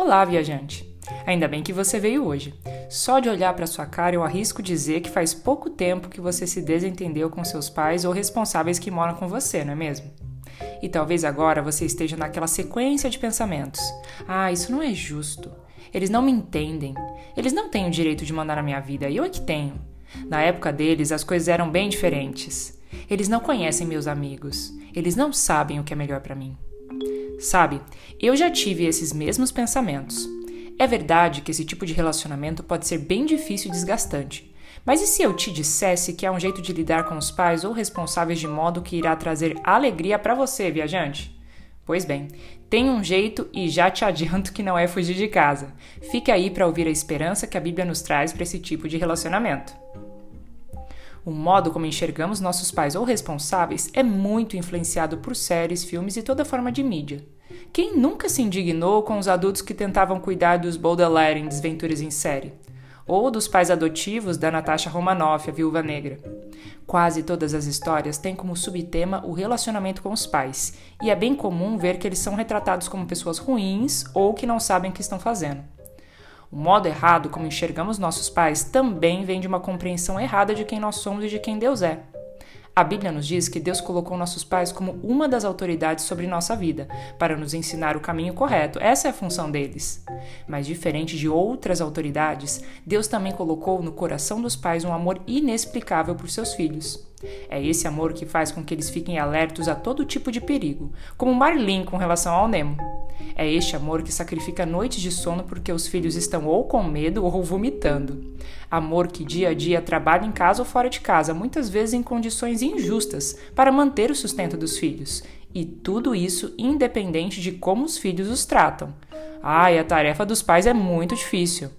Olá, viajante! Ainda bem que você veio hoje. Só de olhar para sua cara eu arrisco dizer que faz pouco tempo que você se desentendeu com seus pais ou responsáveis que moram com você, não é mesmo? E talvez agora você esteja naquela sequência de pensamentos. Ah, isso não é justo. Eles não me entendem. Eles não têm o direito de mandar na minha vida, eu é que tenho. Na época deles, as coisas eram bem diferentes. Eles não conhecem meus amigos. Eles não sabem o que é melhor para mim. Sabe, eu já tive esses mesmos pensamentos. É verdade que esse tipo de relacionamento pode ser bem difícil e desgastante. Mas e se eu te dissesse que há um jeito de lidar com os pais ou responsáveis de modo que irá trazer alegria para você, viajante? Pois bem, tem um jeito e já te adianto que não é fugir de casa. Fique aí para ouvir a esperança que a Bíblia nos traz para esse tipo de relacionamento. O modo como enxergamos nossos pais ou responsáveis é muito influenciado por séries, filmes e toda forma de mídia. Quem nunca se indignou com os adultos que tentavam cuidar dos Baudelaire em Desventuras em Série? Ou dos pais adotivos da Natasha Romanoff, a viúva negra? Quase todas as histórias têm como subtema o relacionamento com os pais, e é bem comum ver que eles são retratados como pessoas ruins ou que não sabem o que estão fazendo. O modo errado como enxergamos nossos pais também vem de uma compreensão errada de quem nós somos e de quem Deus é. A Bíblia nos diz que Deus colocou nossos pais como uma das autoridades sobre nossa vida, para nos ensinar o caminho correto. Essa é a função deles. Mas diferente de outras autoridades, Deus também colocou no coração dos pais um amor inexplicável por seus filhos. É esse amor que faz com que eles fiquem alertos a todo tipo de perigo, como Marlin com relação ao Nemo. É este amor que sacrifica noites de sono porque os filhos estão ou com medo ou vomitando. Amor que dia a dia trabalha em casa ou fora de casa, muitas vezes em condições injustas, para manter o sustento dos filhos. E tudo isso independente de como os filhos os tratam. Ai, a tarefa dos pais é muito difícil.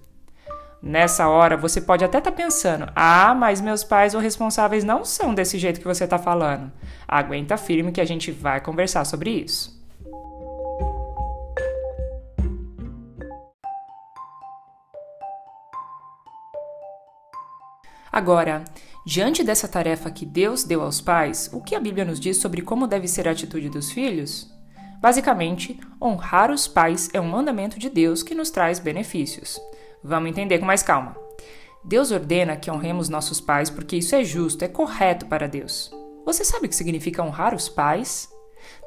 Nessa hora, você pode até estar tá pensando: ah, mas meus pais ou responsáveis não são desse jeito que você está falando. Aguenta firme que a gente vai conversar sobre isso. Agora, diante dessa tarefa que Deus deu aos pais, o que a Bíblia nos diz sobre como deve ser a atitude dos filhos? Basicamente, honrar os pais é um mandamento de Deus que nos traz benefícios. Vamos entender com mais calma. Deus ordena que honremos nossos pais porque isso é justo, é correto para Deus. Você sabe o que significa honrar os pais?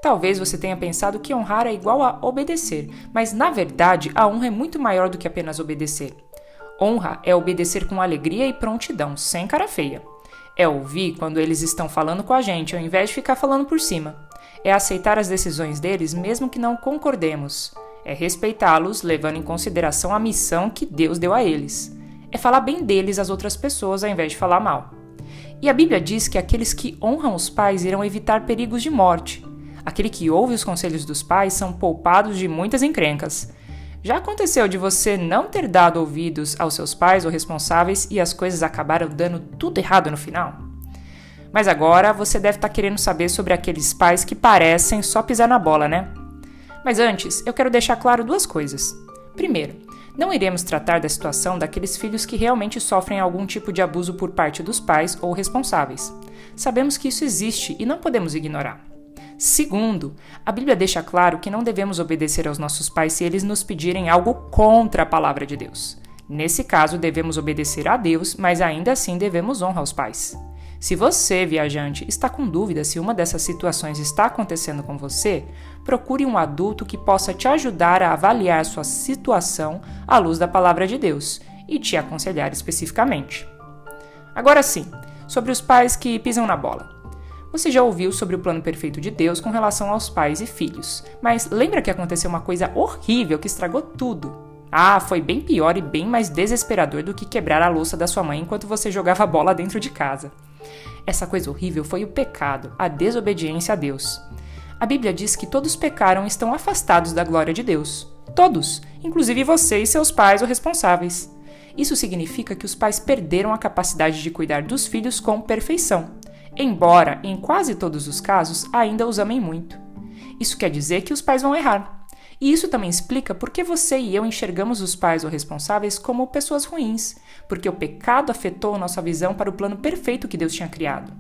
Talvez você tenha pensado que honrar é igual a obedecer, mas na verdade a honra é muito maior do que apenas obedecer. Honra é obedecer com alegria e prontidão, sem cara feia. É ouvir quando eles estão falando com a gente, ao invés de ficar falando por cima. É aceitar as decisões deles, mesmo que não concordemos é respeitá-los, levando em consideração a missão que Deus deu a eles. É falar bem deles às outras pessoas ao invés de falar mal. E a Bíblia diz que aqueles que honram os pais irão evitar perigos de morte. Aquele que ouve os conselhos dos pais são poupados de muitas encrencas. Já aconteceu de você não ter dado ouvidos aos seus pais ou responsáveis e as coisas acabaram dando tudo errado no final? Mas agora você deve estar querendo saber sobre aqueles pais que parecem só pisar na bola, né? Mas antes, eu quero deixar claro duas coisas. Primeiro, não iremos tratar da situação daqueles filhos que realmente sofrem algum tipo de abuso por parte dos pais ou responsáveis. Sabemos que isso existe e não podemos ignorar. Segundo, a Bíblia deixa claro que não devemos obedecer aos nossos pais se eles nos pedirem algo contra a palavra de Deus. Nesse caso, devemos obedecer a Deus, mas ainda assim devemos honrar os pais. Se você, viajante, está com dúvida se uma dessas situações está acontecendo com você, procure um adulto que possa te ajudar a avaliar sua situação à luz da palavra de Deus e te aconselhar especificamente. Agora sim, sobre os pais que pisam na bola. Você já ouviu sobre o plano perfeito de Deus com relação aos pais e filhos, mas lembra que aconteceu uma coisa horrível que estragou tudo? Ah, foi bem pior e bem mais desesperador do que quebrar a louça da sua mãe enquanto você jogava bola dentro de casa. Essa coisa horrível foi o pecado, a desobediência a Deus. A Bíblia diz que todos pecaram e estão afastados da glória de Deus. Todos, inclusive você e seus pais ou responsáveis. Isso significa que os pais perderam a capacidade de cuidar dos filhos com perfeição, embora, em quase todos os casos, ainda os amem muito. Isso quer dizer que os pais vão errar. E isso também explica por que você e eu enxergamos os pais ou responsáveis como pessoas ruins, porque o pecado afetou nossa visão para o plano perfeito que Deus tinha criado.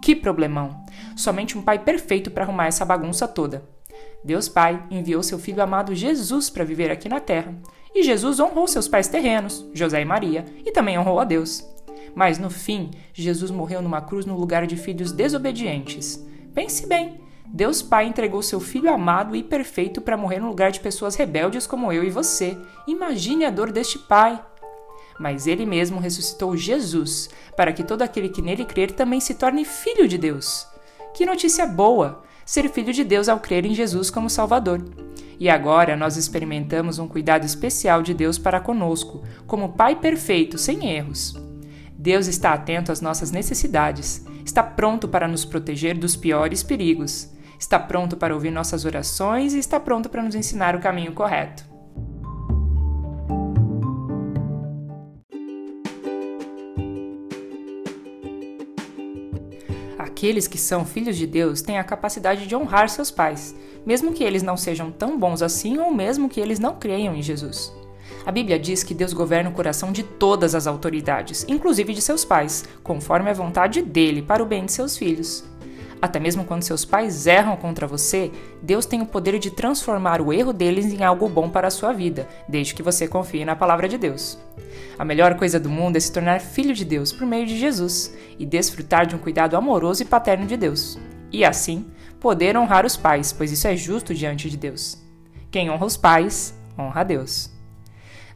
Que problemão! Somente um pai perfeito para arrumar essa bagunça toda. Deus Pai enviou seu filho amado Jesus para viver aqui na terra. E Jesus honrou seus pais terrenos, José e Maria, e também honrou a Deus. Mas no fim, Jesus morreu numa cruz no lugar de filhos desobedientes. Pense bem, Deus Pai entregou seu filho amado e perfeito para morrer no lugar de pessoas rebeldes como eu e você. Imagine a dor deste pai. Mas ele mesmo ressuscitou Jesus, para que todo aquele que nele crer também se torne filho de Deus. Que notícia boa! Ser filho de Deus ao crer em Jesus como Salvador. E agora nós experimentamos um cuidado especial de Deus para conosco, como Pai perfeito, sem erros. Deus está atento às nossas necessidades, está pronto para nos proteger dos piores perigos, está pronto para ouvir nossas orações e está pronto para nos ensinar o caminho correto. Aqueles que são filhos de Deus têm a capacidade de honrar seus pais, mesmo que eles não sejam tão bons assim ou mesmo que eles não creiam em Jesus. A Bíblia diz que Deus governa o coração de todas as autoridades, inclusive de seus pais, conforme a vontade dele para o bem de seus filhos. Até mesmo quando seus pais erram contra você, Deus tem o poder de transformar o erro deles em algo bom para a sua vida, desde que você confie na palavra de Deus. A melhor coisa do mundo é se tornar filho de Deus por meio de Jesus e desfrutar de um cuidado amoroso e paterno de Deus. E assim, poder honrar os pais, pois isso é justo diante de Deus. Quem honra os pais, honra a Deus.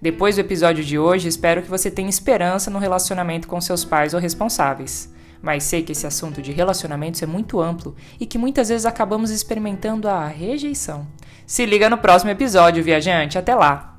Depois do episódio de hoje, espero que você tenha esperança no relacionamento com seus pais ou responsáveis. Mas sei que esse assunto de relacionamentos é muito amplo e que muitas vezes acabamos experimentando a rejeição. Se liga no próximo episódio, viajante. Até lá!